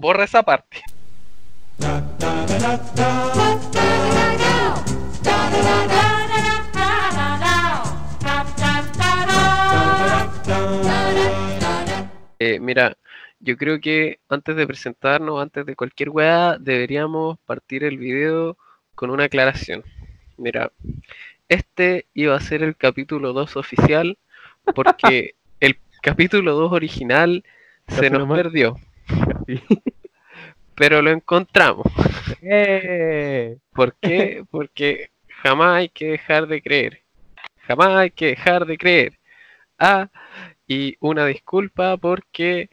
Borra esa parte. Eh, mira, yo creo que antes de presentarnos, antes de cualquier weá, deberíamos partir el video con una aclaración. Mira, este iba a ser el capítulo 2 oficial porque el capítulo 2 original se nos perdió. pero lo encontramos. ¡Eh! ¿Por qué? Porque jamás hay que dejar de creer. Jamás hay que dejar de creer. Ah, y una disculpa porque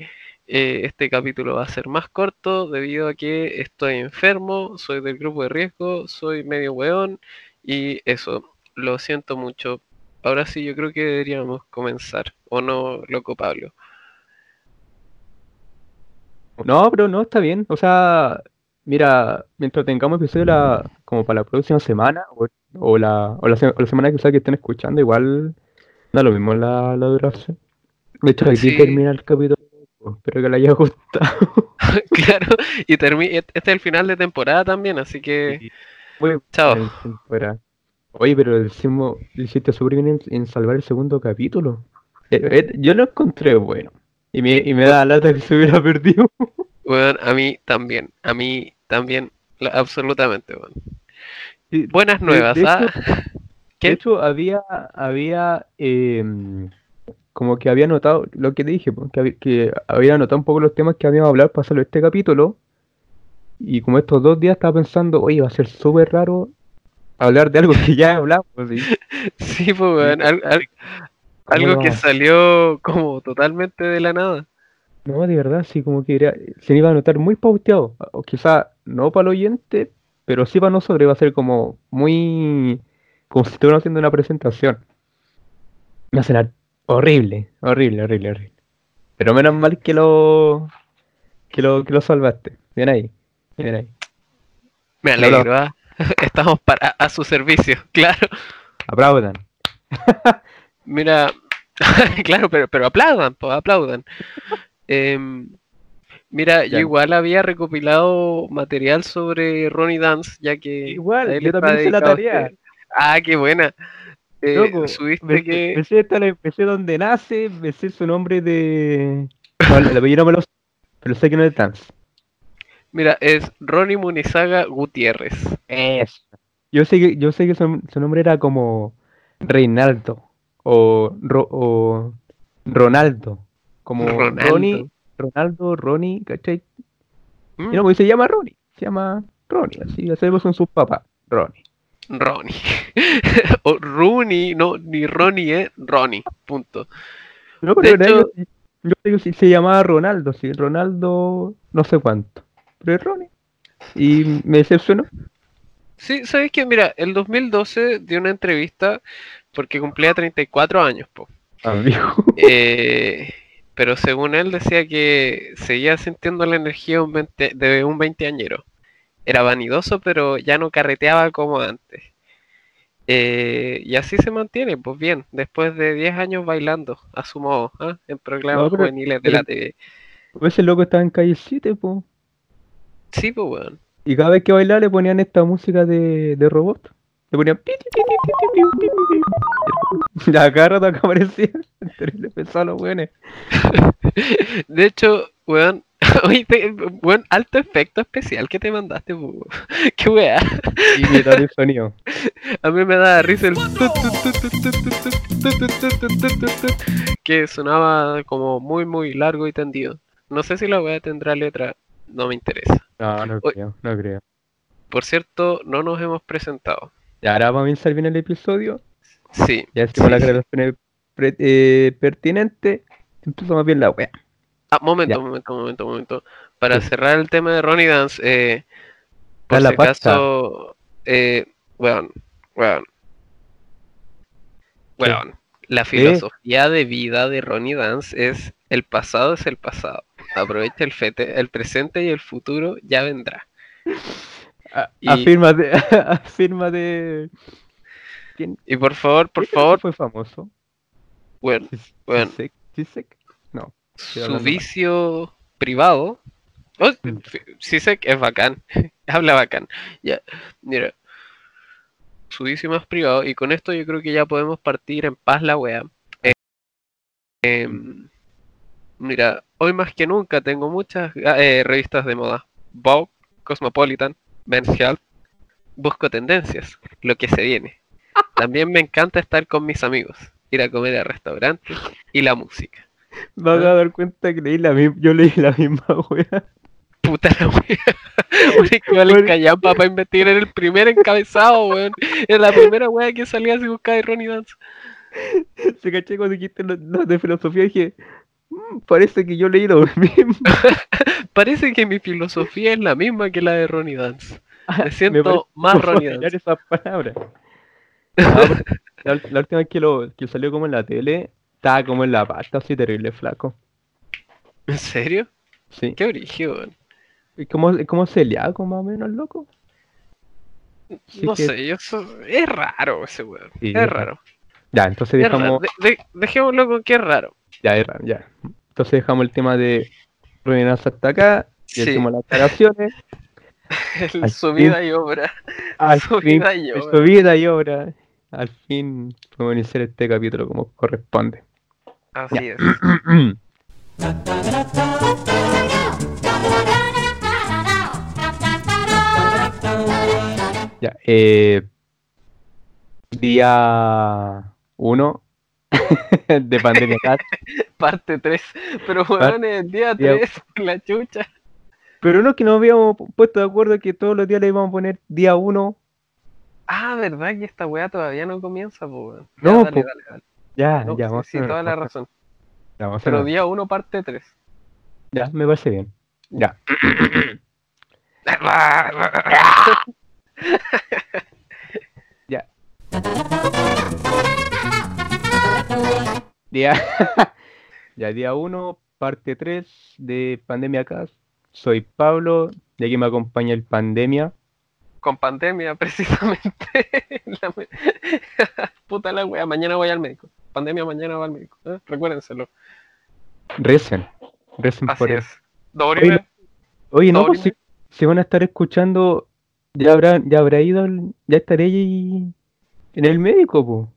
eh, este capítulo va a ser más corto debido a que estoy enfermo, soy del grupo de riesgo, soy medio weón y eso, lo siento mucho. Ahora sí, yo creo que deberíamos comenzar, ¿o no, loco Pablo? No, pero no, está bien. O sea, mira, mientras tengamos episodio la, como para la próxima semana o, o la, o la, se- o la semana que sea que estén escuchando, igual da lo mismo la, la duración. De hecho, aquí Sí. termina el capítulo. Espero que le haya gustado. claro, y termi- este es el final de temporada también, así que Muy chao. temporada. Oye, pero decimos, hiciste súper bien en, en salvar el segundo capítulo. Eh, eh, yo lo encontré bueno. Y me, y me da lata que se hubiera perdido. Weón, a mí también, a mí también, absolutamente. Sí, Buenas nuevas, de ¿ah? hecho- ¿Qué? De hecho, había, había em, como que había notado lo que te dije, que, había, que había notado un poco los temas que habíamos hablado para este capítulo. Y como estos dos días estaba pensando, oye, va a ser súper raro hablar de algo que ya hablamos. ¿sí? Sí, pues, weón, al- al- algo ¿Cómo que salió como totalmente de la nada. No, de verdad, sí, como que era- se iba a notar muy pauteado. O quizá no para el oyente, pero sí para nosotros iba a ser como muy. como si estuviéramos haciendo una presentación. Hace la- horrible, horrible, horrible, horrible. Pero menos mal que lo. que lo, que lo salvaste. Bien ahí, bien ahí. Me No, no. alegro, ¿ah? Estamos para, a su servicio, claro. Aplaudan. Mira, claro, pero, pero aplaudan, pues aplaudan. Em, mira, yo igual había recopilado material sobre Ronnie Dance, ya que Igual, yo también hice la tarea. Ah, qué buena. Eh, Loco, subiste me, que... me sé hasta la- me sé dónde nace, me sé su nombre de. No, el apellido no me lo sé, pero sé que no es Dance. Mira, es Ronnie Munizaga Gutiérrez. Eso. Yo sé que, yo sé que su, su nombre era como Reinaldo o, Ro- o Ronaldo. Como Ronaldo. Ronnie, Ronaldo, Ronnie, ¿cachai? Mm, Y no, pues se llama Ronnie, se llama Ronnie, así hacemos con sus papás, Ronnie. Ronnie. o Rooney, no, ni Ronnie, eh, Ronnie, punto. No, De pero hecho- realidad yo, yo digo si se llamaba Ronaldo, sí, Ronaldo no sé cuánto, pero es Ronnie. Y me decepcionó. Sí, ¿sabes qué? Mira, el 2012 dio una entrevista porque cumplía 34 años, po. Amigo. Eh, pero según él decía que seguía sintiendo la energía de un, veinte- de un veinteañero. Era vanidoso, pero ya no carreteaba como antes. Eh, y así se mantiene, pues bien, después de 10 años bailando a su modo, ¿ah? en programas No, juveniles de la TV. Ese loco estaba en calle 7, po. Sí, pues weón. Y cada vez que bailaba le ponían esta música de, de robot. Le ponían. La cara de acá aparecía. Terrible pesado los weones. De hecho, weón. Weón, alto efecto especial que te mandaste, bubo. Qué weá. Imitar el sonido. A mí me da risa el. Que sonaba como muy, muy largo y tendido. No sé si la weá tendrá letra. No me interesa. No, no creo, no creo. Por cierto, no nos hemos presentado. Ahora vamos a comenzar bien el episodio. Sí, Ya decimos Sí, las pre- eh, pertinentes. Empezamos bien la wea. Ah, momento, Ya. momento, momento, momento. Para Sí. cerrar el tema de Ronnie Dance, eh, por la si acaso, eh, weón, weón, ¿Qué? weón, la filosofía de vida de Ronnie Dance es el pasado es el pasado. Aprovecha el fete, el presente y el futuro ya vendrá. A- Y- Afírmate, afírmate. ¿Quién, Y por favor, por favor, fue famoso? Bueno. Cisek- Cisek? No. su mal. vicio privado Oh, Sisek es bacán. Habla bacán. Ya, mira. Subísimo más privado. Y con esto yo creo que ya podemos partir en paz la wea. Eh, em, mira, hoy más que nunca tengo muchas eh, revistas de moda. Vogue, Cosmopolitan, Health. Busco tendencias, lo que se viene. También me encanta estar con mis amigos, ir a comer a restaurantes y la música. Me acabo de dar cuenta que leí la misma, yo leí la misma wea. Puta la wea. Que vale callampa para investigar en el primer encabezado, weón. Es la primera wea que salía si buscaba Ronnie Dance. Se caché cuando dijiste los, los de filosofía y dije, "Mm, parece que yo leí lo mismo. Parece que mi filosofía es la misma que la de Ronnie Dance. Me parece siento más Ronnie Dance. esas palabras. Pero la, la última vez que, lo, que salió como en la tele, estaba como en la pasta, así terrible flaco. ¿En serio? Sí. Qué origen. ¿Y cómo, cómo celíaco más o menos, loco? No que- sé, yo so- es raro ese weón. Sí, es es raro. Ya, entonces dejamos. De- de- dejémoslo con que es raro. Ya, es raro, ya. Entonces dejamos el tema de Ruinas hasta acá. Y Sí. hacemos las aclaraciones. El Al su fin. vida y obra. Al Su fin, y obra. vida y obra. Al fin podemos iniciar este capítulo como corresponde. Así es. Ya, eh, día 1 de pandemia cat. Parte 3. Pero weón, es día día- 3, la chucha. Pero no que nos habíamos pu- puesto de acuerdo que todos los días le íbamos a poner día 1. Ah, ¿verdad que esta weá todavía no comienza, po, weón? No, dale, dale, dale. Ya, No, ya, sí, vamos a sí, hacer- toda la razón. ya, vamos Pero día 1, parte 3. Ya, me parece bien. Ya. Ya. Día, ya, día 1, parte 3 de Pandemia Cast. Soy Pablo, y aquí me acompaña el Pandemia. Con pandemia, precisamente. La me- Puta la wea, mañana voy al médico. Pandemia, mañana voy al médico. ¿eh? Recuérdenselo. Recen, recen Así por es. Doble. Oye, no, pues si, si van a estar escuchando, ya habrá, ya habrá ido, ya estaré ahí en el médico, pues.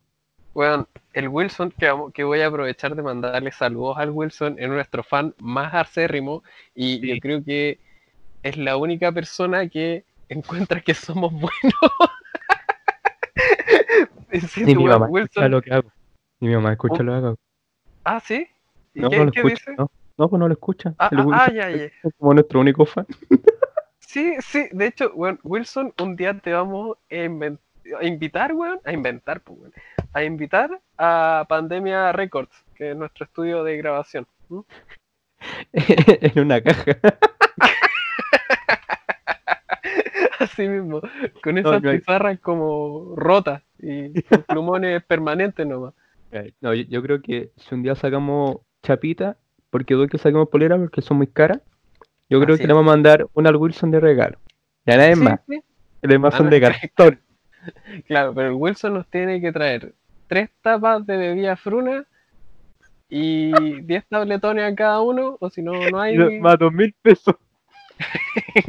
Weón, el Wilson, que, voy a aprovechar de mandarle saludos al Wilson, es nuestro fan más acérrimo y yo creo que es la única persona que encuentra que somos buenos. Sí, Ni mi mamá escucha Wilson. lo que hago. Ni mi mamá escucha Oh. lo que hago. Ah, ¿sí? ¿Y No, qué, no lo qué escucha, dice? no. No, pues no lo escucha. Ah, El ah, Wilson ah, ya, ya. es como nuestro único fan. Sí, sí, de hecho, Wilson, un día te vamos a, invitar, weón, a inventar, pues, weón, a invitar a Pandemia Records, que es nuestro estudio de grabación. ¿m? en una caja. Así mismo, con esas no hay- pizarras como rotas y con plumones permanentes nomás. No, yo, yo creo que si un día sacamos chapita, porque doy que saquemos polera porque son muy caras, yo creo Así que le vamos a mandar una al Wilson de regalo. Ya nada Sí, más. sí, Ah, son de cartón. Claro, pero el Wilson nos tiene que traer tres tapas de bebida fruna y 10 tabletones a cada uno, o si no, no hay... Más dos mil pesos.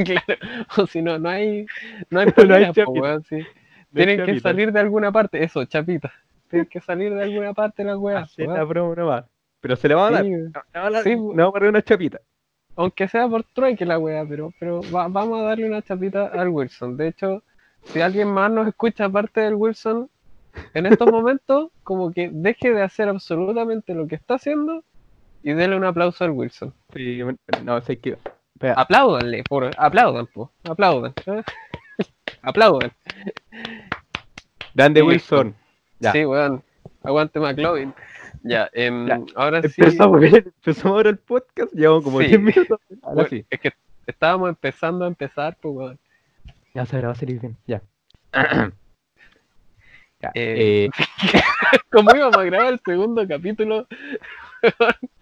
claro, o si no, no hay, no hay No hay polera, po, weón, sí. No Tienen que salir de alguna parte, eso, chapita. Tienen que salir de alguna parte las weas. Weón. la broma nomás. Pero se le va a dar. Sí, No, no, no, Sí, no vamos a dar una chapita. aunque sea por trueque la wea, pero, pero va- vamos a darle una chapita al Wilson. De hecho, si alguien más nos escucha aparte del Wilson, en estos momentos, como que deje de hacer absolutamente lo que está haciendo y dele un aplauso al Wilson. Sí, no, sé que. Apláudanle, por, aplaudan, po, aplaudan. ¿eh? aplaudan. grande sí, Wilson. Ya. Sí, weón. Aguante McLovin. Ya, em, Ya, ahora sí. Empezamos bien, empezamos ahora el podcast, llevamos como Sí. 10 minutos. Ahora sí. Es que estábamos empezando a empezar, pues, weón. Ya se va a salir bien. Ya. Ya, Eh, eh, Como íbamos a grabar el segundo capítulo,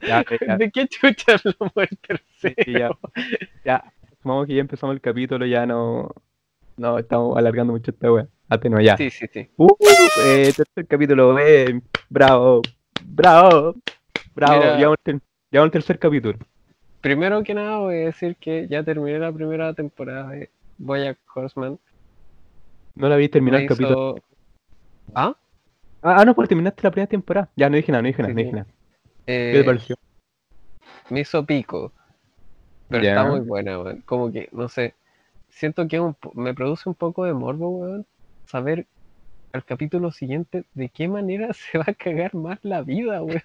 ya, ya, ¿de qué chucha hablamos el tercero? ya, ya, vamos que ya empezamos el capítulo, ya no, no estamos alargando mucho esta wea. Atenua ya. Sí, sí, sí. Uh, eh, tercer capítulo, bravo, bravo, bravo, Mira. el, llevamos el tercer capítulo. primero que nada voy a decir que ya terminé la primera temporada de Bojack Horseman. No la vi terminar el capítulo. hizo- ¿Ah? Ah, ah, no, pues terminaste la primera temporada. Ya, no dije nada, no dije nada, Sí, no dije nada. Eh, ¿Qué te pareció? me hizo pico. Pero está muy buena, weón. Como que, no sé. Siento que un me produce un poco de morbo, weón. Saber al capítulo siguiente de qué manera se va a cagar más la vida, weón.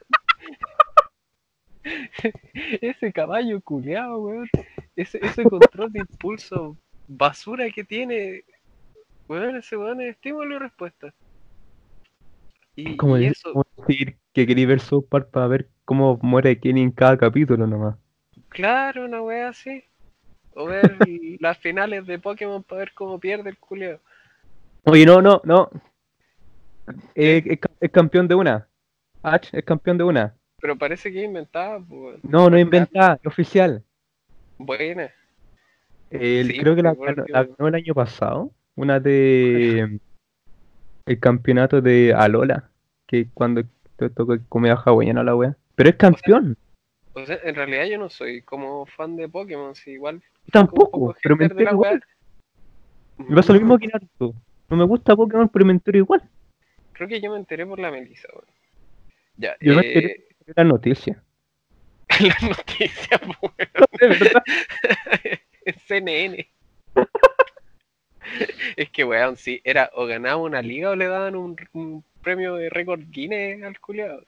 Ese caballo culeado, weón. Ese, ese control de impulso basura que tiene. Weón, ese weón es estímulo y respuesta. Y, Como y decir, eso, como decir que quería ver South Park para ver cómo muere Kenny en cada capítulo nomás. Claro, una wea así. O ver las finales de Pokémon para ver cómo pierde el culeo. Oye, no, no, no. Eh, es, ca- es campeón de una. Ash es campeón de una. Pero parece que es inventada, pues. No, no es inventada, es oficial. Buena. Sí, creo que la, la ganó el año pasado. Una de. El campeonato de Alola. Que cuando te tocó comida hawaiana la wea. Pero es campeón. O sea, en realidad yo no soy como fan de Pokémon, si igual. Tampoco, poco pero me entero igual. Me pasa lo mismo que Naruto. No me gusta Pokémon, pero me entero igual. Creo que yo me enteré por la Melissa, weón. Ya, Yo me eh, enteré de la noticia. la noticia, pues, De verdad. CNN. es que, weón, sí, era o ganaba una liga o le daban un, un premio de récord Guinness al culiado.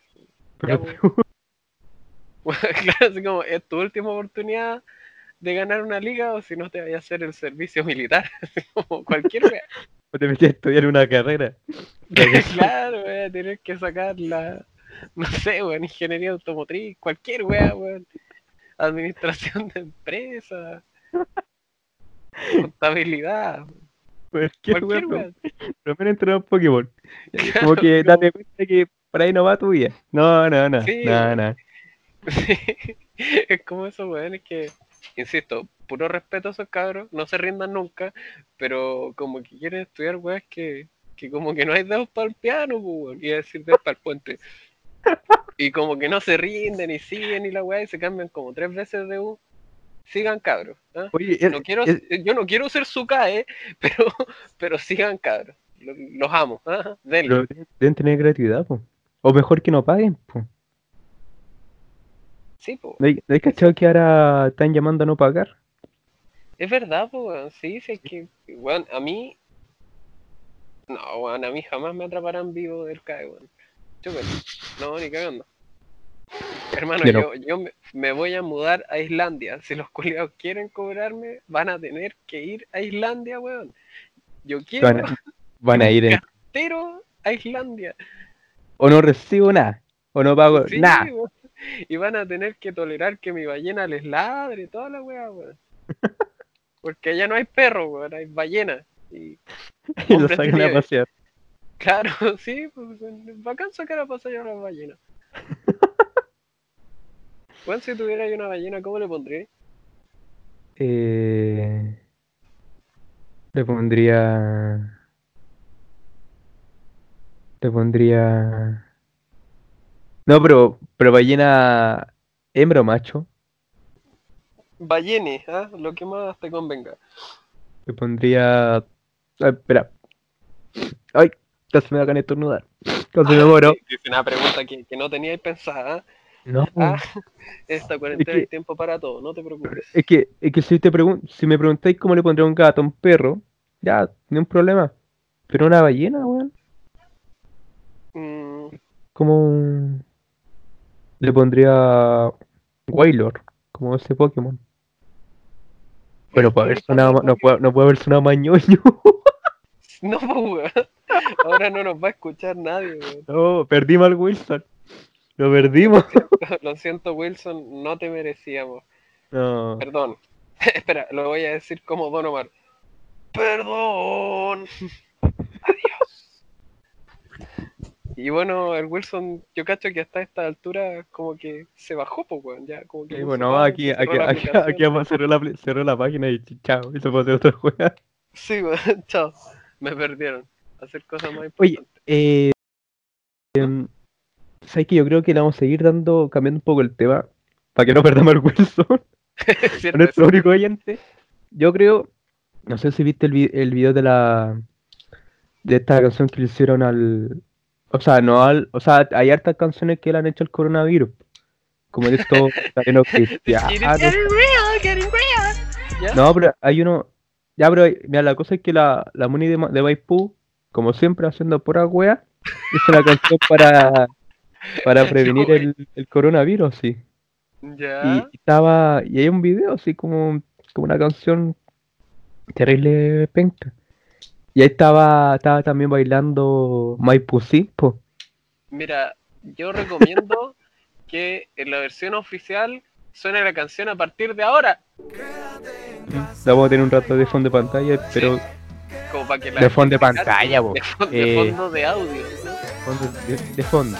Pero claro, así como es tu última oportunidad de ganar una liga o si no te vayas a hacer el servicio militar, así como cualquier wea. te metí a estudiar una carrera. claro, voy a tener que sacar la, no sé, weón, ingeniería automotriz, cualquier wea, weón. Administración de empresas, contabilidad, Cualquier pero primero entrenar Pokémon. Claro, Como que date cuenta que por ahí no va tu vida. No, no, no. Sí, no, weón. no. Sí, es como esos weones que, insisto, puro respeto a esos cabros, no se rindan nunca, pero como que quieren estudiar weas que, que como que no hay dedos para el piano, weón, a decir dedos para el puente. Y como que no se rinden y siguen y la wea y se cambian como tres veces de U. Sigan cabros. ¿ah? Oye, No quiero, yo no quiero ser su CAE, pero, pero sigan cabros. Los, amo. ¿ah? Denle. pero deben- tener gratuidad, po. O mejor que no paguen, po. Sí, po. ¿No hay, no hay cachado que ahora están llamando a no pagar? Es verdad, pues. Sí, sí, es que, weón, a mí. No, a mí jamás me atraparán vivo del CAE, weón. Chúpalo. No, ni cagando. Hermano, Yo yo, me, voy a mudar a Islandia. Si los culiados quieren cobrarme, van a tener que ir a Islandia, weón. Yo quiero Van a, van a ir en... pero a Islandia. O no recibo nada. O no pago Sí, nada. Y van a tener que tolerar que mi ballena les ladre, toda la weá, weón. Porque allá no hay perro, weón, hay ballena. Y Y lo sacan a pasear. claro, sí, pues es bacán sacar a pasear a las ballenas. Weón, si tuviera una ballena, ¿cómo le pondría? Eh, le pondría. Le pondría. No, pero, pero ballena hembra o macho. Ballene, ¿ah? Lo que más te convenga. Le pondría. ah, espera. Ay, casi me ganas de estornudar. Casi me muero. Sí, Es una pregunta que, que no teníais pensada. ¿ah? No. Ah, esta cuarentena que- hay tiempo para todo, no te preocupes. Es que, es que si te pregun si me preguntáis cómo le pondría un gato a un perro, ya, ni un problema. Pero una ballena, weón. Mm, como le pondría Wailor, como ese Pokémon. Pero puede haber sonado, no puede, no puede haber sonado más ñoño. No, pues, weón. Ahora no nos va a escuchar nadie, weón. No, perdimos al Wilson. Lo perdimos. Lo siento, Wilson, no te merecíamos. No. Perdón. Espera, lo voy a decir como Don Omar. Perdón. Adiós. Y bueno, el Wilson, yo cacho que hasta esta altura como que se bajó, pues, weón. Ya, como que Y bueno, pausa, aquí, cerró aquí, la aquí, cerrar la, cerró la página y ch- chao. Y se puede hacer otra juega. Sí, weón, chao. Me perdieron. Hacer cosas más Oye, importantes. eh, em, ¿sabes que Yo creo que le vamos a seguir dando, cambiando un poco el tema. para que no perdamos el Wilson, ¿Cierto? nuestro único oyente. Yo creo, no sé si viste el, vi- el video de la de esta canción que le hicieron al, o sea, no al, o sea, hay hartas canciones que le han hecho al coronavirus, como de real. ¿Ya? No, pero hay uno, ya, pero mira, la cosa es que la, la Moni de, de Maipú, como siempre haciendo pura wea, hizo una canción para, para prevenir el, el coronavirus, sí. Ya. Y estaba, y hay un video así como, como una canción terrible penca. Y ahí estaba, estaba también bailando Maipusí, po. Mira, yo recomiendo que en la versión oficial suene la canción a partir de ahora. Vamos a tener un rato de fondo de pantalla, pero Como para que la de fondo de pantalla, po. De, fon- de Eh. fondo de audio. ¿no? Fondo de, de fondo.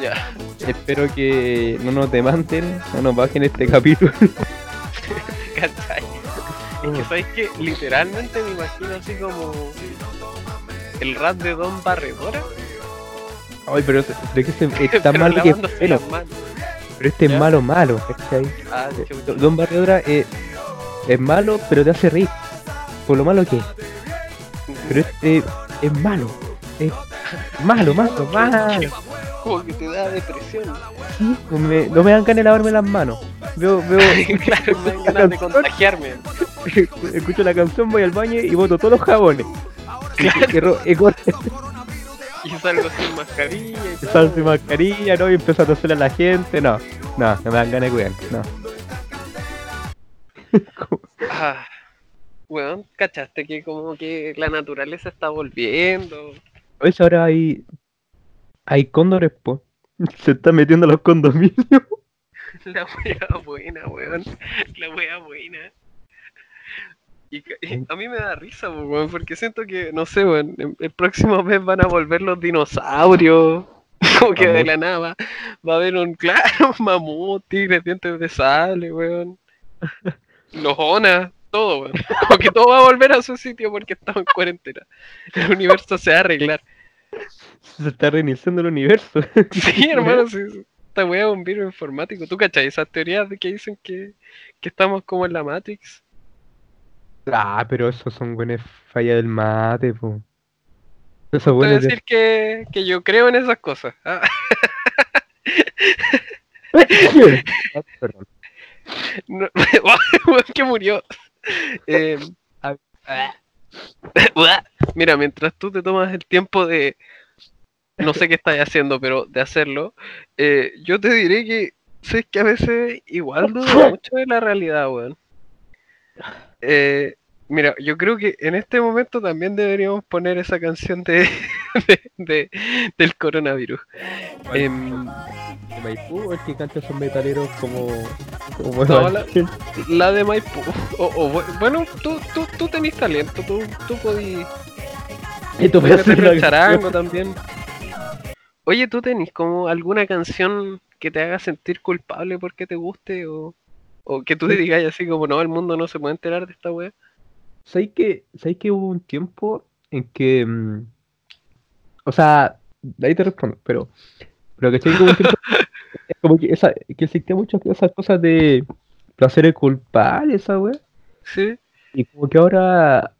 Ya. Espero que no nos demanden, no nos bajen este capítulo. ¿Cachai? Es que sabes que literalmente me imagino así como el rap de Don Barredora. Ay, pero, pero es que se- es tan pero malo que bueno. Pero este ¿Ya? es malo, malo, ¿cachai? Ah, Eh. Don Barredora es, es malo, pero te hace reír. Por lo malo que es. Pero este es malo. Es malo, malo, malo. Como que te da depresión. Sí, no me, no me dan ganas de lavarme las manos. Veo, veo, claro, me dan ganas de contagiarme. escucho la canción, voy al baño y boto todos los jabones. Y, y ro- y corto, Y salgo sin mascarilla y salto y mascarilla, ¿no? Y empiezo a toser a la gente. No, no, no me dan ganas de cuidar. No. Ah, weón, ¿cachaste que como que la naturaleza está volviendo? Hoy ahora hay, hay cóndores, po. Se están metiendo a los condominios. La wea buena, weón. La wea buena. Y, a mí me da risa, po, weón, porque siento que, no sé, weón, el, el próximo mes van a volver los dinosaurios. Como que de la nada va, va a haber un, claro, mamut, tigres, dientes de sable, weón. Los onas, todo, weón. Como que todo va a volver a su sitio porque estamos en cuarentena. El universo se va a arreglar. Se está reiniciando el universo. Sí, hermano, sí, esta wea es un virus informático. ¿Tú cachai esas teorías de que dicen que, que estamos como en la Matrix? Ah, pero esos son buenas fallas del mate, po. De... decir que, que yo creo en esas cosas. Ah, no- que murió. Eh, mira, mientras tú te tomas el tiempo de, no sé qué estás haciendo, pero de hacerlo, eh, yo te diré que sé que a veces igual dudo mucho de la realidad, weón. Eh, mira, yo creo que en este momento también deberíamos poner esa canción de, de- de- del coronavirus. Em, ¿De Maipú o el que canta esos metaleros como... como No, la- de Maipú. O, o bu- bueno, tú, tú, tú tenés talento, tú, tú podís Y tú Puedes hacer el charango también. Oye, ¿tú tenés como alguna canción que te haga sentir culpable porque te guste? O, o que tú te digas así como, no, el mundo no se puede enterar de esta wea. ¿Sabes que, ¿Sabes que hubo un tiempo en que... mm, o sea, de ahí te respondo, pero... Pero que hubo un tiempo... como que, esa, que existía muchas esas cosas de placeres culpables, esa wea. Sí. Y como que ahora...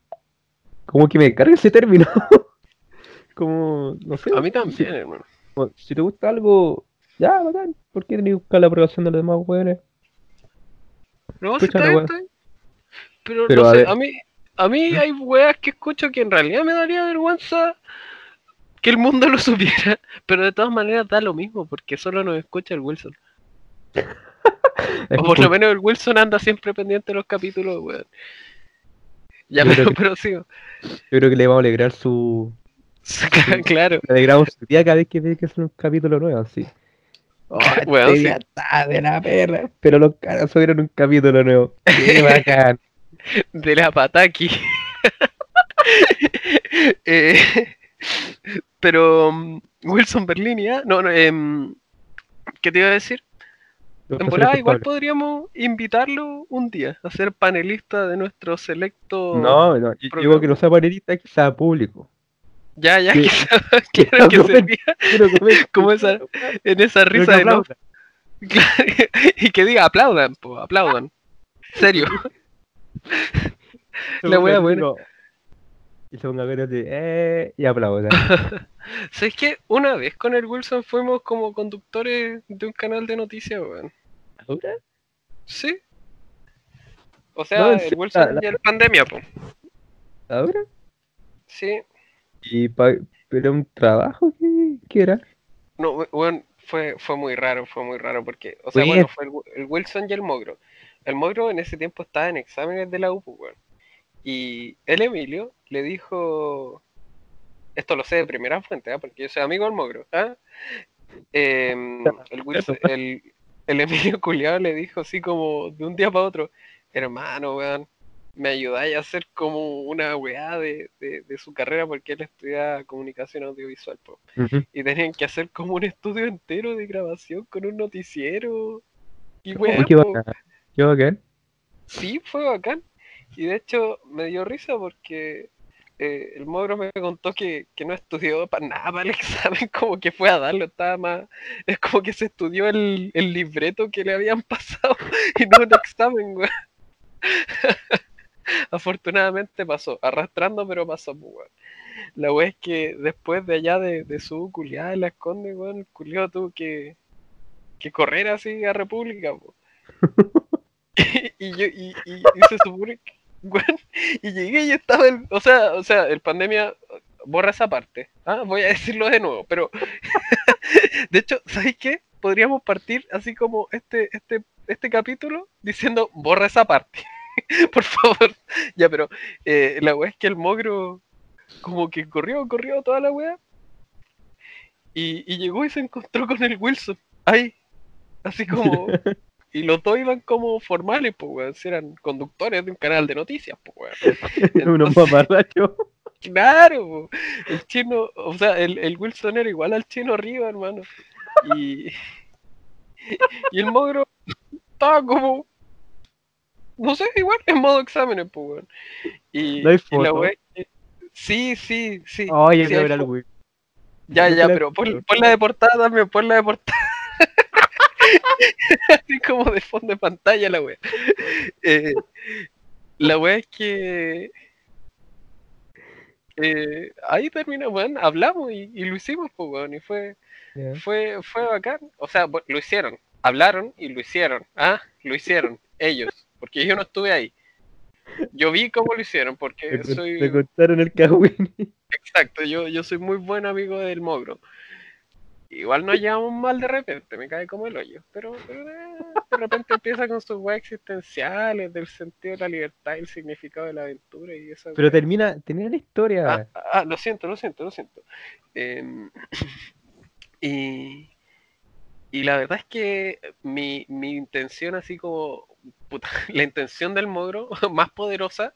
Como que me carga ese término. como, no sé. A mí también, hermano. Como, si te gusta algo, ya, bacán. ¿Por qué tenés que buscar la aprobación de los demás weones? No, Escucha está wea. está. Pero, Pero, no a sé, ver. a mí, a mí hay weas que escucho que en realidad me daría vergüenza que el mundo lo supiera. Pero de todas maneras da lo mismo, porque solo nos escucha el Wilson. O por lo menos el Wilson anda siempre pendiente de los capítulos, weón. Ya, Yo pero, que- pero sí. Yo creo que le vamos a alegrar su. claro. Le alegramos su día cada vez que ve que es un capítulo nuevo, así. Oh, este sí. está de la perra. Pero los caras subieron un capítulo nuevo. Qué bacán. De la pataki. Eh, pero mm, Wilson Berlini, ¿ah? No, no, em, ¿qué te iba a decir? En volada igual podríamos invitarlo un día a ser panelista de nuestro selecto. No, no, yo digo que no sea panelista, que sea público. Ya, ya, quizás quiero que servía Quiero comer- Como esa- en esa risa de no. y que diga aplaudan, po, aplaudan. Serio. La wea buena. Y se ponga cara de eh, y aplaudan. ¿Sabes que Una vez con el Wilson fuimos como conductores de un canal de noticias, weón. ¿Ahora? Sí. O sea, el Wilson ya la pandemia, po. ¿Ahora? Sí. ¿Y pero un trabajo? ¿Qué, qué era? No, bueno, fue, fue muy raro, fue muy raro porque, o sea, Oye. bueno, fue el, el Wilson y el Mogro. El Mogro en ese tiempo estaba en exámenes de la UPU, weón. Y el Emilio le dijo, esto lo sé de primera fuente, ¿ah? porque yo soy amigo del Mogro. Em, el, Wilson- el, el Emilio Culiado le dijo así como de un día para otro, hermano, weón, me ayudáis a hacer como una weá de, de, de su carrera porque él estudia comunicación audiovisual, po y tenían que hacer como un estudio entero de grabación con un noticiero. Y Oh, weá, qué bacán. Qué bacán. sí, fue bacán. Y de hecho me dio risa porque eh, el Mogro me contó que, que no estudió para nada para el examen, como que fue a darlo, estaba más. Es como que se estudió el, el libreto que le habían pasado y no un examen, weón. Afortunadamente pasó, arrastrando, pero pasó, pues, weón. La wea es que después de allá de, de su culiada en la esconde, weón, el culiado tuvo que, que correr así a República, po. y yo, y, y, y se supone que, weón, y llegué y estaba el, o sea, o sea, el pandemia, borra esa parte, ¿ah? voy a decirlo de nuevo, pero, de hecho, ¿sabéis qué? Podríamos partir así como este, este, este capítulo diciendo, borra esa parte, por favor, ya, pero, eh, la wea es que el mogro, como que corrió, corrió toda la wea. Y, y llegó y se encontró con el Wilson. Ahí. Así como. Y los dos iban como formales, pues, weón. si Eran conductores de un canal de noticias, pues, weón. Unos. Claro, po. el chino, o sea, el, el Wilson era igual al chino arriba, hermano. Y, y el mogro estaba como, no sé, igual en modo exámenes, pues, weón. Y, ¿No hay y la foto? wea sí, sí, sí. Oye, sí el Will. Ya, ya, pero pon, pon la de portada también, pon la de portada. Así como de fondo de pantalla la wea. Eh, la wea es que. eh, ahí termina, weón, hablamos y, y lo hicimos, pues, weón, y fue, fue, fue bacán. O sea, bu- lo hicieron, hablaron y lo hicieron. Ah, lo hicieron, ellos, porque yo no estuve ahí. Yo vi cómo lo hicieron, porque con- soy. me contaron el cagüín. Exacto, yo, yo soy muy buen amigo del Mogro. Igual nos llevamos mal de repente, me cae como el hoyo. Pero, pero, de repente empieza con sus weas existenciales, del sentido de la libertad y el significado de la aventura y esa Pero termina, termina la historia. Ah, ah, lo siento, lo siento, lo siento. Em, y, y la verdad es que mi, mi intención, así como puta, la intención del Mogro más poderosa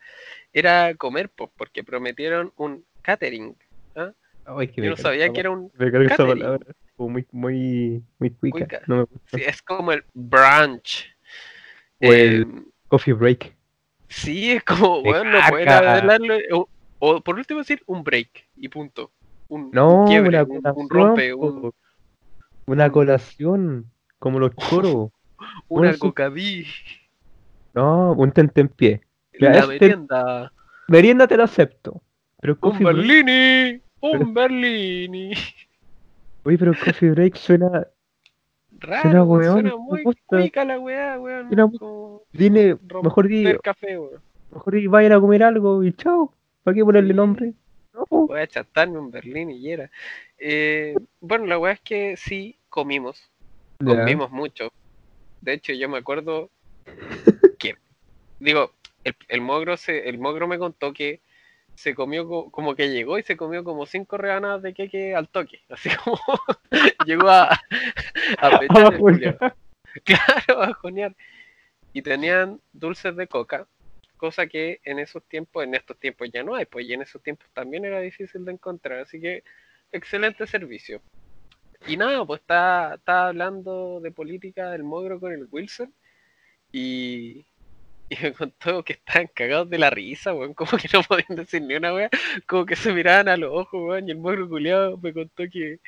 era comer, porque prometieron un catering. Que Yo no sabía que era un Me carga esa catering. palabra. Como muy, muy, muy cuica. Cuica. No me gusta. Sí, es como el brunch. O el- Em, Coffee break. sí, es como, bueno, no pueden hablarlo, o, o por último decir un break y punto. Un, No, un quiebre, una un, rompe, un. Una colación. Como los choros. una cocadí, No, un tentempié. La este- merienda, Merienda te lo acepto. Pero un coffee break. berlini, un berlini. Oye, pero coffee break suena. Raro, weón, suena muy cuica la weá, weón. Suena como Dile, mejor di, café, weón. mejor di, vayan a comer algo y chao. ¿Para qué ponerle nombre? No. Voy a chatarme un berlini y era. Eh, bueno, la weá es que sí comimos. Comimos mucho. De hecho, yo me acuerdo que, digo, el, el mogro se, el mogro me contó que se comió co- como que llegó y se comió como cinco rebanadas de queque al toque, así como llegó a, a pechar el claro, a jonear. Y tenían dulces de coca, cosa que en esos tiempos, en estos tiempos ya no hay, pues y en esos tiempos también era difícil de encontrar, así que excelente servicio. Y nada, pues está, está hablando de política del mogro con el Wilson y, y me contó que estaban cagados de la risa, weón, como que no podían decir ni una wea, como que se miraban a los ojos, weón, y el mogro culiado me contó que,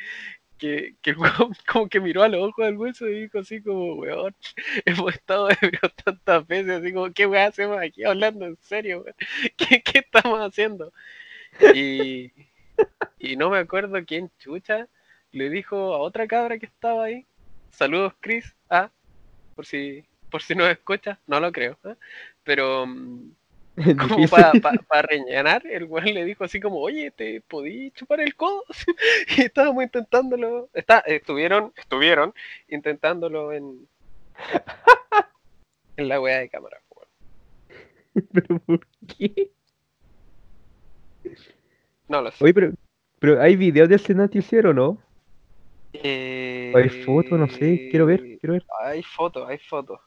que el weón como que miró a los ojos del hueso y dijo así como, weón, hemos estado ebrios tantas veces, así como, ¿qué weón hacemos aquí hablando en serio? ¿Qué, ¿Qué estamos haciendo? Y, y no me acuerdo quién chucha le dijo a otra cabra que estaba ahí, saludos Chris, ah, por si, por si no escucha, no lo creo, ¿eh? pero como para rellenar, el weón le dijo así como, oye, ¿te podí chupar el codo? y estábamos intentándolo, está, estuvieron, estuvieron intentándolo en, en la wea de cámara. Weón. ¿Pero por qué? No lo sé. Oye, pero, pero hay videos de ese noticiero, ¿no? Eh... Hay fotos, no sé, quiero ver, quiero ver. Hay fotos, hay fotos.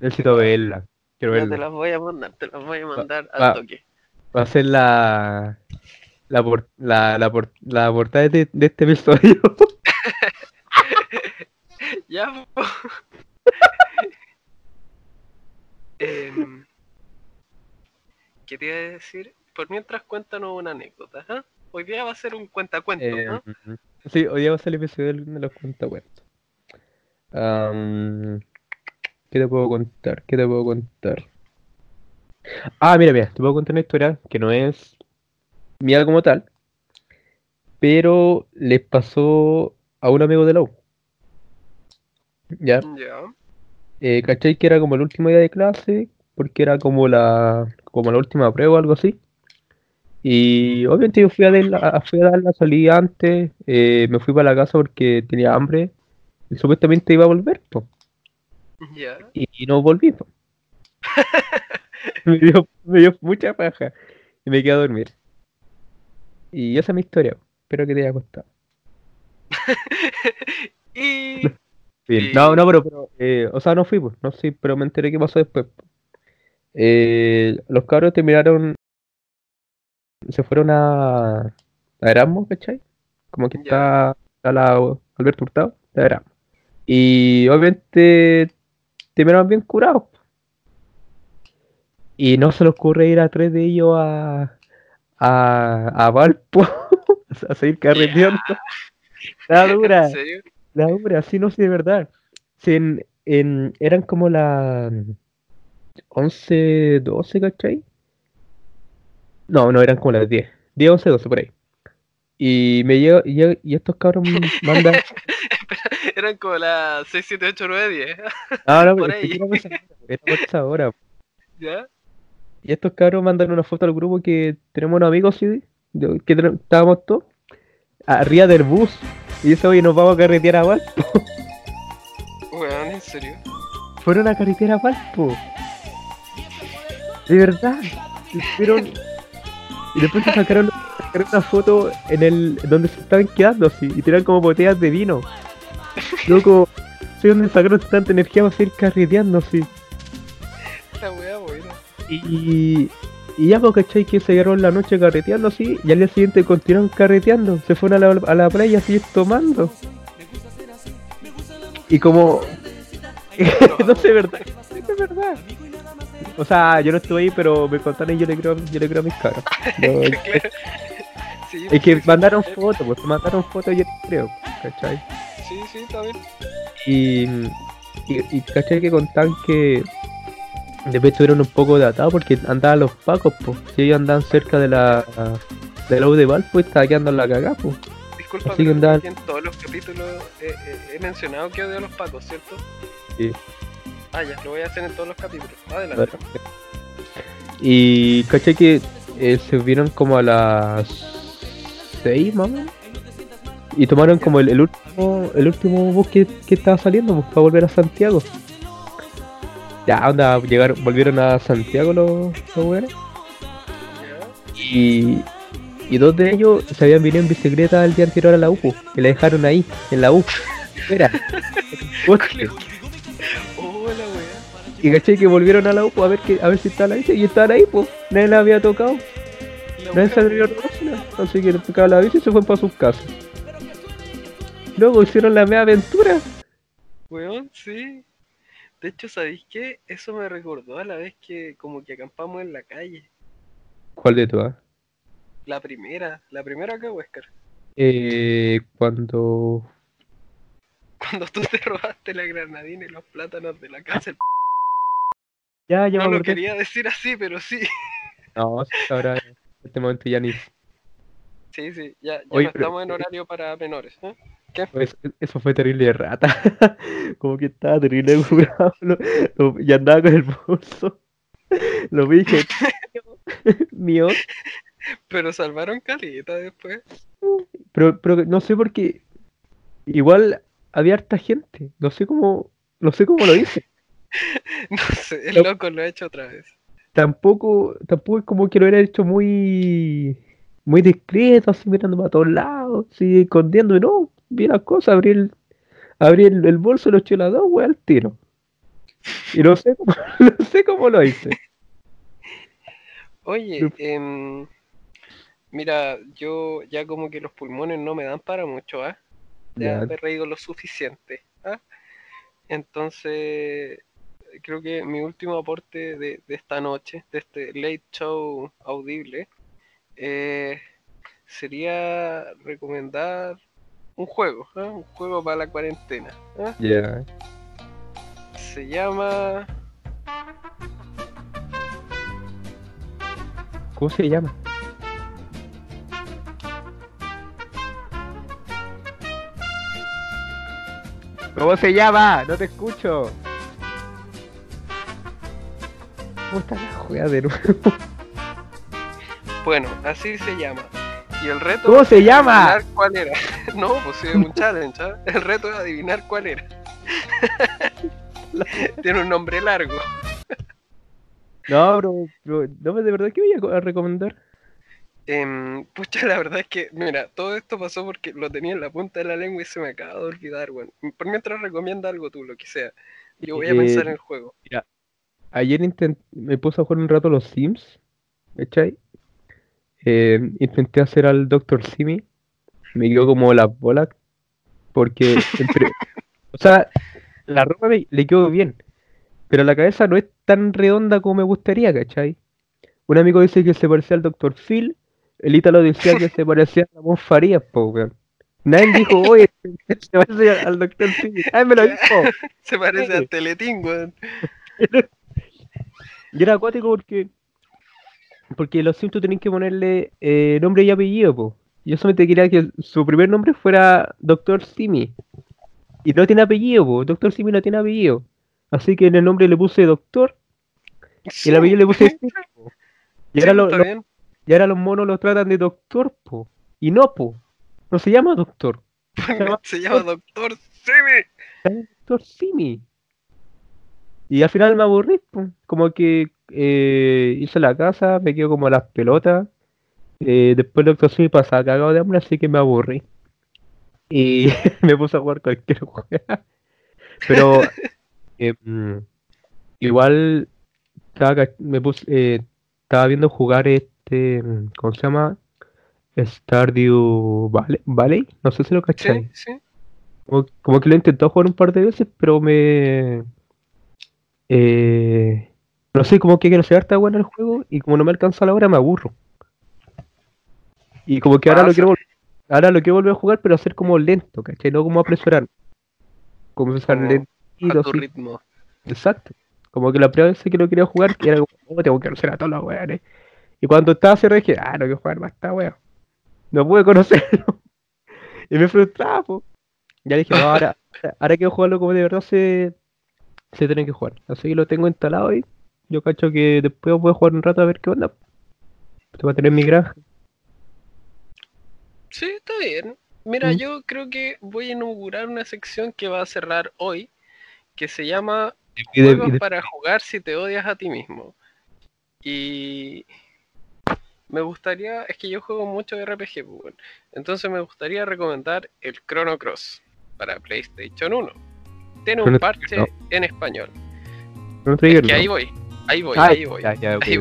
Necesito verla, quiero te las voy a mandar, te las voy a mandar va. al toque. Va a ser la la, por- la, la, por- la portada de, de este episodio. Ya. Em, ¿Qué te iba a decir? Por mientras cuéntanos una anécdota, ¿ah? Hoy día va a ser un cuentacuentos, Eh, ¿no? sí, hoy día va a ser el episodio de los cuentacuentos. Am, ¿qué te puedo contar? ¿Qué te puedo contar? Ah, mira, mira, te puedo contar una historia que no es mía como tal, pero les pasó a un amigo de la U. ¿Ya? Ya. Eh, ¿cachai? Que era como el último día de clase, porque era como la, como la última prueba o algo así. Y obviamente yo fui a, dar la- fui a dar la salida antes, eh, me fui para la casa porque tenía hambre y supuestamente iba a volver, po, Y, y no volví. Me dio, me dio mucha paja y me quedé a dormir. Y esa es mi historia, espero que te haya gustado. y. No, no, pero, pero, eh, o sea, no fui, pues, no sé, pero me enteré qué pasó después. Eh, los cabros terminaron, se fueron a, a Erasmus, ¿cachai? Como que está, está la Alberto Hurtado, de Erasmus. Y obviamente terminaron bien curados. Y no se les ocurre ir a tres de ellos a, a, a Valpo a seguir carreteando. La dura. ¿En serio? La obra, sí, no sé, de verdad. Sí, en, en- eran como las 11, 12, ¿cachai? No, no, eran como las 10. 10, 11, 12, por ahí. Y me llega, y, y estos cabros me mandan. Eran como las 6, 7, 8, 9, 10. Ah, no, ahí. era por esa hora. ¿Ya? Y estos cabros mandan una foto al grupo que tenemos unos amigos, sí, que estábamos todos arriba del bus. Y dice, oye, nos vamos a carretear a Valpo. Weón, ¿en serio? Fueron a carretear a Valpo. De verdad. Y fueron- Y después se sacaron, sacaron una foto en el donde se estaban quedando así. Y tenían como botellas de vino. Loco, sé dónde sacaron tanta energía para seguir carreteando así. La wea buena. Y, y ya, pues, ¿cachai? Que se quedaron la noche carreteando así. Y al día siguiente continuaron carreteando. Se fueron a la, a la playa a seguir tomando. Y como. no sé, ¿verdad? Es verdad. O sea, yo no estuve ahí, pero me contaron y yo le creo, yo le creo a mis caras. Claro. Sí, es que sí, mandaron sí, fotos, pues mandaron fotos yo creo, ¿cachai? Sí, sí, está bien. Y, y, y ¿cachai? Que contaban que después estuvieron un poco datados porque andaban los pacos, pues. Si ellos andaban cerca de la de la U de Valpo y estaba quedando en la cagada, pues. Disculpa, Así que andaban- en todos los capítulos he mencionado que odio a los pacos, ¿cierto? Sí. Ah, ya, lo voy a hacer en todos los capítulos. Adelante. Y caché que eh, se vieron como a las 6 más o menos. Y tomaron como el, el último el último bus que, que estaba saliendo pues, para volver a Santiago. Ya, onda, llegaron, volvieron a Santiago los, los weones. Y, y dos de ellos se habían venido en bicicleta el día anterior a la U, pues, y la dejaron ahí, en la U. Wea. y caché que volvieron a la U pues, a ver que, a ver si estaba la bici y estaban ahí, pues. Nadie la había tocado. Nadie se abrió la página, así que le tocaba la bici y se fue para sus casas. Luego hicieron la media aventura. Weón, sí. De hecho, ¿sabéis qué? Eso me recordó a la vez que como que acampamos en la calle. ¿Cuál de todas? La primera, la primera que Huescar. Eh, cuando cuando tú te robaste la granadina y los plátanos de la casa. el Ya, ya No me lo quería decir así, pero sí. No, ahora en este momento ya ni. Sí, sí, ya, ya no pero- estamos en horario para menores. ¿eh? Pues, eso fue terrible de rata. Como que estaba terrible curado. y andaba con el bolso. Lo vi dije, mío. Pero salvaron caleta después. Pero, pero no sé por qué. Igual había harta gente. No sé cómo. No sé cómo lo hice. No sé, el Lo- loco lo ha hecho otra vez. Tampoco, tampoco es como que lo hubiera hecho muy. Muy discreto, así mirando para todos lados, así escondiendo. No, vi las cosas, abrí el. Abrí el, el bolso y lo eché dos, al tiro. Y no sé cómo, no sé cómo lo hice. Oye, em, mira, yo ya como que los pulmones no me dan para mucho, ¿ah? Ya Ya. me he reído lo suficiente, ¿ah? Entonces, creo que mi último aporte de, de esta noche, de este late show audible, eh, sería recomendar un juego, ¿ah? Un juego para la cuarentena. Ya. Se llama... ¿Cómo se llama? ¿Cómo se llama? No te escucho. ¿Cómo está la juega de nuevo? Bueno, así se llama. Y el reto ¿Cómo se llama? adivinar cuál era. No, pues sí, es un challenge. ¿ah? El reto es adivinar cuál era. Tiene un nombre largo. No, bro, bro, no, de verdad que voy a co- a recomendar. Em, pucha, la verdad es que, mira, todo esto pasó porque lo tenía en la punta de la lengua y se me acaba de olvidar, weón. Por mientras recomienda algo tú, lo que sea. Yo voy a Eh, pensar en el juego. Ayer me puse a jugar un rato los Sims, ¿cachai? Eh, intenté hacer al Dr. Simi, me quedó como la bola, porque entre- o sea, la ropa me- le quedó bien, pero la cabeza no es tan redonda como me gustaría, ¿cachai? Un amigo dice que se parecía al Dr. Phil, el Ítalo decía que se parecía a Ramón Farías, po, weón. Nadie dijo, oye, se parece al Dr. Phil, nadie me lo dijo. Se parece sí. a Teletín, weón. Y era acuático porque. Porque los Sims tú tenías que ponerle eh, nombre y apellido, po. Yo solamente quería que su primer nombre fuera Dr. Simi. Y no tiene apellido, po. Dr. Simi no tiene apellido. Así que en el nombre le puse Doctor y el apellido le puse Simi. Y Sí, ahora, lo- lo- y los monos los tratan de Doctor, po. Y no, po. No se llama Doctor. llama- Se llama Doctor Simi. Doctor Simi. Y al final me aburrí, po. como que eh, hice la casa, me quedo como las pelotas. Eh, después Doctor Simi pasaba cagado de hambre, así que me aburrí. Y me puse a jugar cualquier juego. Pero eh, mm, igual estaba, me puse, eh, estaba viendo jugar este, mm, ¿cómo se llama? Stardew Valley, Valley, no sé si lo cacháis. Sí, sí. Como, como que lo he intentado jugar un par de veces, pero me. Eh, no sé, como que no sé, harta bueno el juego y como no me alcanza la hora me aburro. Y como que ahora lo quiero ahora lo quiero volver a jugar, pero hacer como lento, ¿cachai? No como apresurar. Como empezar Como lentito, A tu ritmo. Exacto. Como que la primera vez que lo quería jugar, que era como, oh, tengo que conocer a todos los weones. Y cuando estaba cerrado dije, ah, no quiero jugar más esta weón. No pude conocerlo. y me frustraba, po. Ya dije, no, ahora, ahora quiero jugarlo como de verdad se, se tiene que jugar. Así que lo tengo instalado y yo cacho que después voy a jugar un rato a ver qué onda. Te voy a tener mi granja. Sí, está bien. Mira, Mm. yo creo que voy a inaugurar una sección que va a cerrar hoy, que se llama Y de- y Juegos de- para jugar si te odias a ti mismo. Y me gustaría, es que yo juego mucho RPG, pues, bueno. entonces me gustaría recomendar el Chrono Cross para PlayStation 1. Tiene un parche en español. no Es que ahí voy, ahí voy, Ah, ahí voy. Ya, ya, ahí.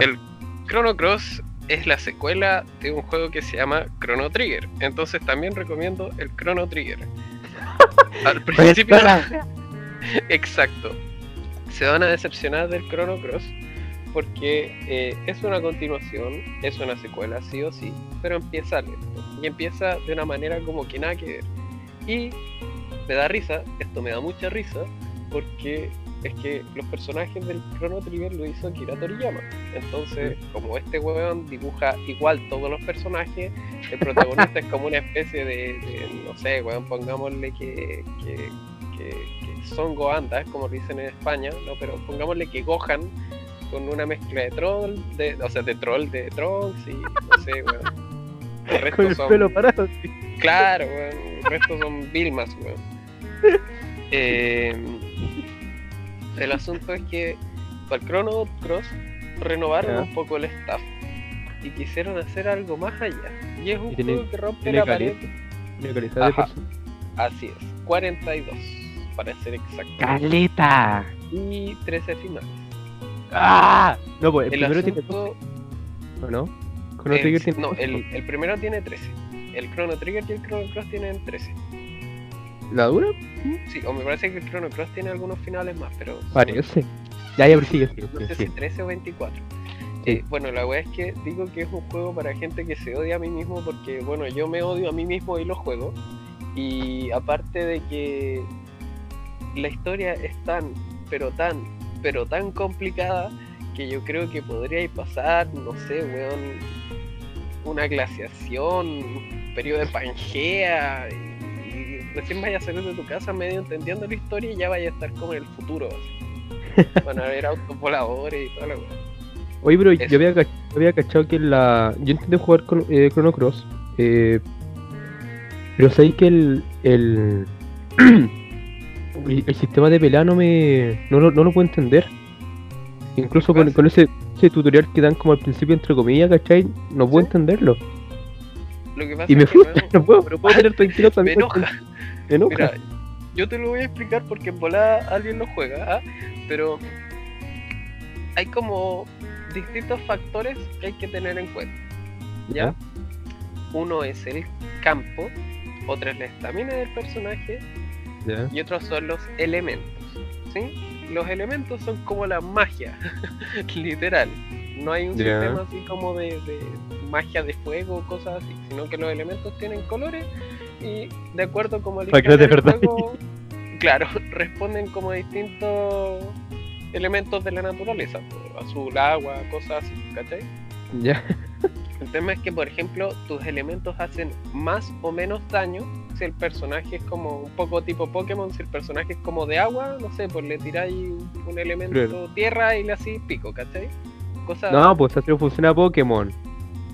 El Chrono Cross es la secuela de un juego que se llama Chrono Trigger. Entonces también recomiendo el Chrono Trigger. Al principio, exacto. Se van a decepcionar del Chrono Cross porque eh, es una continuación, es una secuela sí o sí, pero empieza lento y empieza de una manera como que nada que ver. Y me da risa, esto me da mucha risa, porque es que los personajes del Chrono Trigger lo hizo Akira Toriyama. Entonces, como este weón dibuja igual todos los personajes, el protagonista es como una especie de, no sé, weón, pongámosle que, que, son Goandas, como dicen en España, ¿no? Pero pongámosle que Gohan con una mezcla de troll, de, o sea, de troll, de trolls y no sé, weón. El resto son... pelo parado, Claro, weón. El resto son Vilmas, weón. Eh, el asunto es que para el Chrono Cross renovaron un poco el staff y quisieron hacer algo más allá. Y es un juego que rompe la pared. Así es, 42 para ser exacto. ¡Caleta! Y 13 finales. ¡Ah! No, pues el, primero tiene 12. ¿O no? Chrono Trigger tiene No, el, el primero tiene 13. El Chrono Trigger y el Chrono Cross tienen 13. ¿La dura? Sí, o me parece que el Chrono Cross tiene algunos finales más, pero. Parece. Ya, ya, sigue, sigue. No sé si 13 o 24. Eh, bueno, la verdad es que digo que es un juego para gente que se odia a mí mismo porque, bueno, yo me odio a mí mismo y lo juego. Y aparte de que la historia es tan, pero tan, pero tan complicada que yo creo que podría pasar, no sé, weón, una glaciación, un periodo de Pangea recién vaya a salir de tu casa medio entendiendo la historia y ya vaya a estar como en el futuro. Van a haber autos voladores y toda la Oye, pero yo había, había, cachado que la. Yo intenté jugar con eh, Chrono Cross. Eh, pero sabéis que el. el, el sistema de pelea no me. No lo, no lo puedo entender. Incluso con, con ese, ese, tutorial que dan como al principio, entre comillas, ¿cachai? No puedo entenderlo. y me frustra, no puedo, pero puedo tener tranquilo también. Me enoja. Mira, yo te lo voy a explicar porque en volada alguien lo juega, ¿ah? pero hay como distintos factores que hay que tener en cuenta. ¿Ya? Uno es el campo, otro es la estamina del personaje y otros son los elementos. ¿sí? Los elementos son como la magia, literal. No hay un sistema así como de, de magia de fuego o cosas así, sino que los elementos tienen colores y de acuerdo como el juego, claro, responden como distintos elementos de la naturaleza, azul, agua, cosas así, ¿cachai? Ya. El tema es que, por ejemplo, tus elementos hacen más o menos daño si el personaje es como un poco tipo Pokémon, si el personaje es como de agua, no sé, pues le tiráis un elemento tierra y le hacéis pico, ¿cachai? No, pues así funciona Pokémon.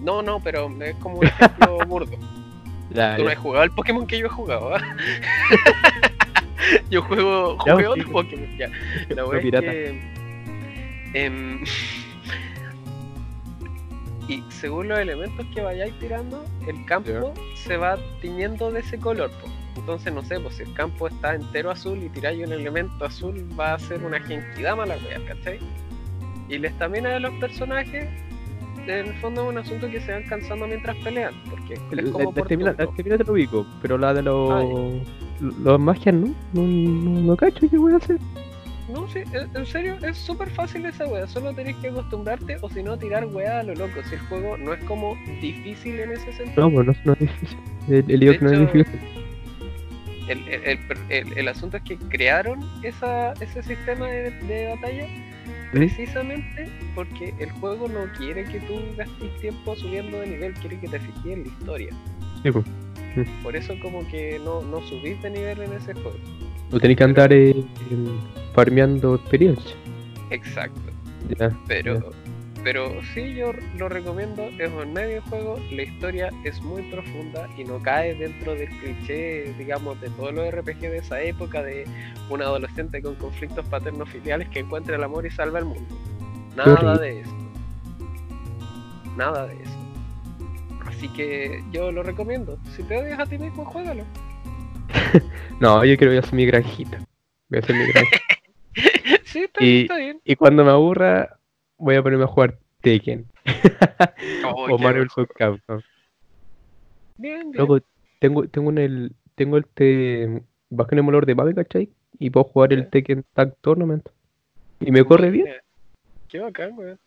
No, no, pero es como un ejemplo burdo. Tú no has jugado el Pokémon que yo he jugado, ¿ah? yo juego, jugué otro Pokémon, ya. La wea es que, em, y según los elementos que vayáis tirando, el campo se va tiñendo de ese color. Entonces, no sé, pues si el campo está entero azul y tiráis un elemento azul, va a ser una genkidama la wea, ¿cachai? Y la estamina de los personajes en el fondo es un asunto que se van cansando mientras pelean, porque es como por te lo ubico, pero la de los ah, los magias no, no, no, cacho qué voy a hacer. No, sí, en serio, es súper fácil esa wea, solo tenés que acostumbrarte o si no tirar wea a lo loco, si el juego no es como difícil en ese sentido. No, pues no, es difícil, el, el que no es difícil. El, el, el, el, asunto es que crearon esa, ese sistema de, de batalla Precisamente porque el juego no quiere que tú gastes tiempo subiendo de nivel, quiere que te fijes en la historia. Pues. Por eso como que no, no subís de nivel en ese juego. No tenés que andar eh, farmeando experiencia. Exacto. pero pero sí, yo lo recomiendo, es un medio juego, la historia es muy profunda y no cae dentro del cliché, digamos, de todos los RPG de esa época de un adolescente con conflictos paternos filiales que encuentra el amor y salva el mundo. Nada de eso. Nada de eso. Así que yo lo recomiendo. Si te odias a ti mismo, juégalo. no, yo creo que voy a hacer mi granjita. Voy a hacer mi granjita. sí, está, está bien. Y cuando me aburra, voy a ponerme a jugar Tekken. Oh, o Mario vs Capcom. Bien, bien. Luego, tengo, tengo en el. Tengo el te, bajé el emulador de Mave, ¿cachai? Y puedo jugar el Tekken Tag Tournament. Y me corre bien. Qué bacán, weón.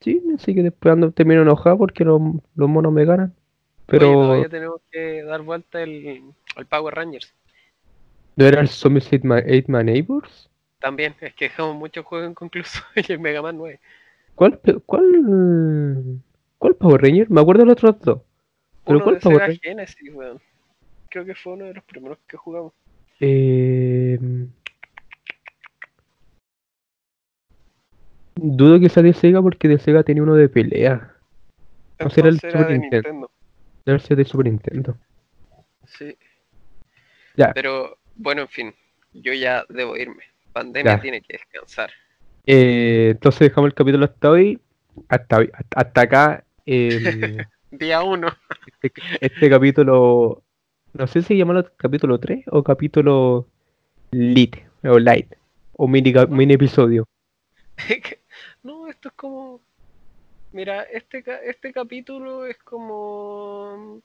Sí, así que después ando termino enojado porque los, los monos me ganan. Pero. Oye, todavía tenemos que dar vuelta el, el Power Rangers. ¿No era el Zombies 8 My, Eight My Neighbors? También, es que dejamos muchos juegos inconclusos y el Mega Man 9. ¿Cuál, cuál, cuál Power Ranger? Me acuerdo de los otros dos. ¿Pero Uno cuál de Power Sega Ranger? Genesis, weón. Creo que fue uno de los primeros que jugamos. Eh, dudo que sea de Sega porque de Sega tenía uno de pelea. No será el Super de Nintendo. Nintendo. Debe ser de Super Nintendo. Sí. Ya. Pero, bueno, en fin. Yo ya debo irme. Pandemia Ya. tiene que descansar. Eh, entonces dejamos el capítulo hasta hoy. Hasta, hasta, acá. Día 1. este, este capítulo. No sé si llamarlo capítulo 3 o capítulo Lit o Light. O mini, episodio. no, esto es como. Mira, este, ca- este capítulo es como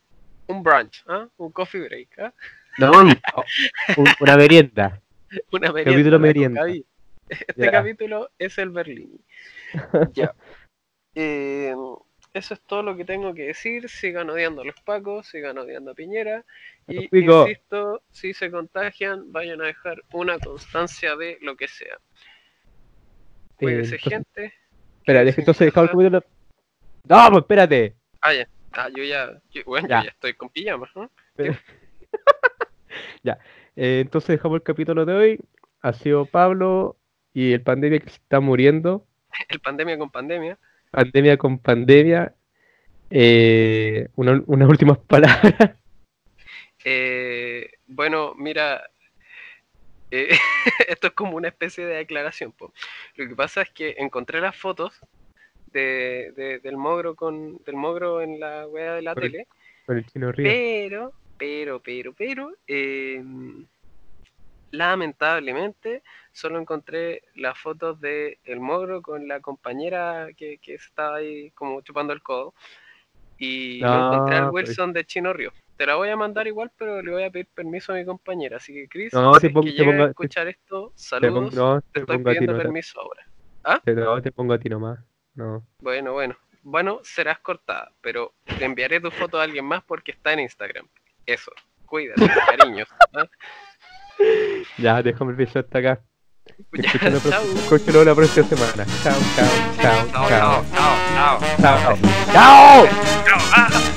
un brunch, ¿ah? un coffee break, ¿ah? No, un- una merienda. una merienda. Capítulo merienda. Este Ya. capítulo es el Berlín. ya. Eh, eso es todo lo que tengo que decir. Sigan odiando a los pacos, sigan odiando a Piñera. Y insisto, si se contagian, vayan a dejar una constancia de lo que sea. Cuídense, gente. Espera, entonces dejamos el capítulo. No, pues espérate. Ah, ya. Ah, yo ya. yo- bueno, Ya. yo ya estoy con pijamas, ¿no? Eh, entonces dejamos el capítulo de hoy. Ha sido Pablo y el pandemia que se está muriendo. El pandemia con pandemia. Pandemia con pandemia. Eh, una- unas últimas palabras. Eh, bueno, mira, eh, esto es como una especie de declaración. po. Lo que pasa es que encontré las fotos de, de- del mogro con del mogro en la wea de la Por el- tele, Con el chino río. pero, pero, pero, pero, eh, lamentablemente solo encontré las fotos de el mogro con la compañera que, que estaba ahí como chupando el codo y no No, encontré al pues. Wilson de Chino Río. Te la voy a mandar igual, pero le voy a pedir permiso a mi compañera. Así que, Chris, No, si te pongo- que te pongo- a te- escuchar esto, Te saludos. pongo, no, te te estoy ti pidiendo permiso ahora. te, no, te pongo a ti nomás. No. Bueno, bueno. Bueno, serás cortada, pero le enviaré tu foto a alguien más porque está en Instagram. Eso. Cuídate, cariños. ¿ah? Ya, déjame el beso hasta acá. Escúchalo chao. escúchalo la próxima semana. Chao, chao, chao, Chao, chao. chao, chao, chao. Chao. Chao. Chao.